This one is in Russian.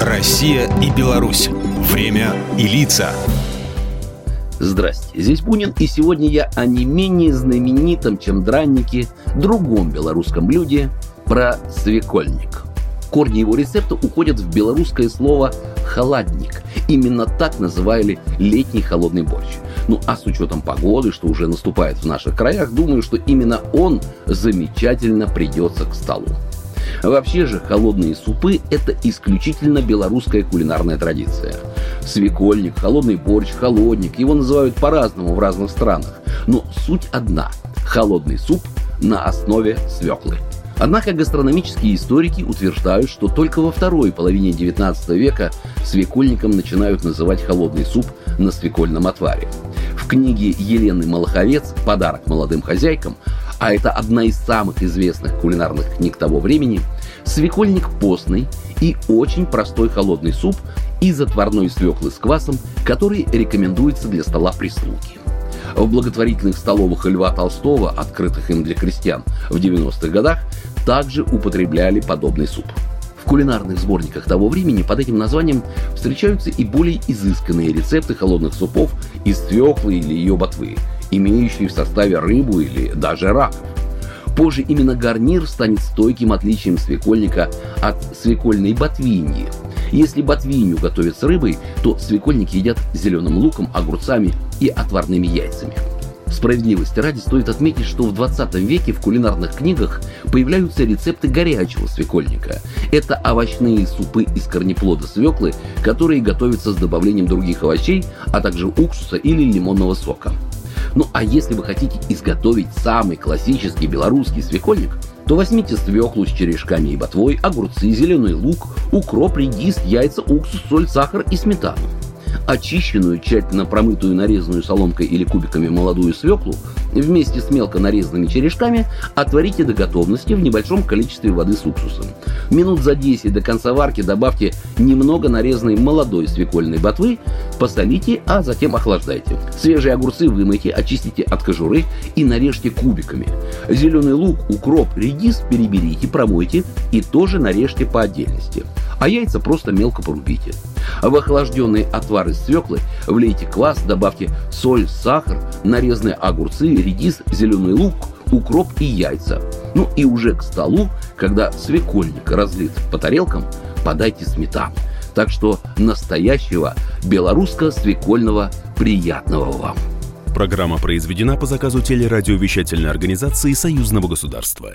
Россия и Беларусь. Время и лица. Здрасте, здесь Бунин, и сегодня я о не менее знаменитом, чем дранники, другом белорусском блюде про свекольник. Корни его рецепта уходят в белорусское слово «холодник». Именно так называли летний холодный борщ. Ну а с учетом погоды, что уже наступает в наших краях, думаю, что именно он замечательно придется к столу. Вообще же холодные супы – это исключительно белорусская кулинарная традиция. Свекольник, холодный борщ, холодник – его называют по-разному в разных странах. Но суть одна – холодный суп на основе свеклы. Однако гастрономические историки утверждают, что только во второй половине XIX века свекольником начинают называть холодный суп на свекольном отваре. В книге Елены Малаховец «Подарок молодым хозяйкам» а это одна из самых известных кулинарных книг того времени, свекольник постный и очень простой холодный суп из отварной свеклы с квасом, который рекомендуется для стола прислуги. В благотворительных столовых Льва Толстого, открытых им для крестьян в 90-х годах, также употребляли подобный суп. В кулинарных сборниках того времени под этим названием встречаются и более изысканные рецепты холодных супов из свеклы или ее ботвы, имеющие в составе рыбу или даже раков. Позже именно гарнир станет стойким отличием свекольника от свекольной ботвиньи. Если ботвинью готовят с рыбой, то свекольник едят зеленым луком, огурцами и отварными яйцами. Справедливости ради стоит отметить, что в 20 веке в кулинарных книгах появляются рецепты горячего свекольника. Это овощные супы из корнеплода свеклы, которые готовятся с добавлением других овощей, а также уксуса или лимонного сока. Ну а если вы хотите изготовить самый классический белорусский свекольник, то возьмите свеклу с черешками и ботвой, огурцы, зеленый лук, укроп, редис, яйца, уксус, соль, сахар и сметану очищенную, тщательно промытую, нарезанную соломкой или кубиками молодую свеклу вместе с мелко нарезанными черешками отварите до готовности в небольшом количестве воды с уксусом. Минут за 10 до конца варки добавьте немного нарезанной молодой свекольной ботвы, посолите, а затем охлаждайте. Свежие огурцы вымойте, очистите от кожуры и нарежьте кубиками. Зеленый лук, укроп, редис переберите, промойте и тоже нарежьте по отдельности. А яйца просто мелко порубите. В охлажденные отвары свеклы влейте квас, добавьте соль, сахар, нарезанные огурцы, редис, зеленый лук, укроп и яйца. Ну и уже к столу, когда свекольник разлит по тарелкам, подайте сметану. Так что настоящего белорусско-свекольного приятного вам. Программа произведена по заказу телерадиовещательной организации Союзного государства.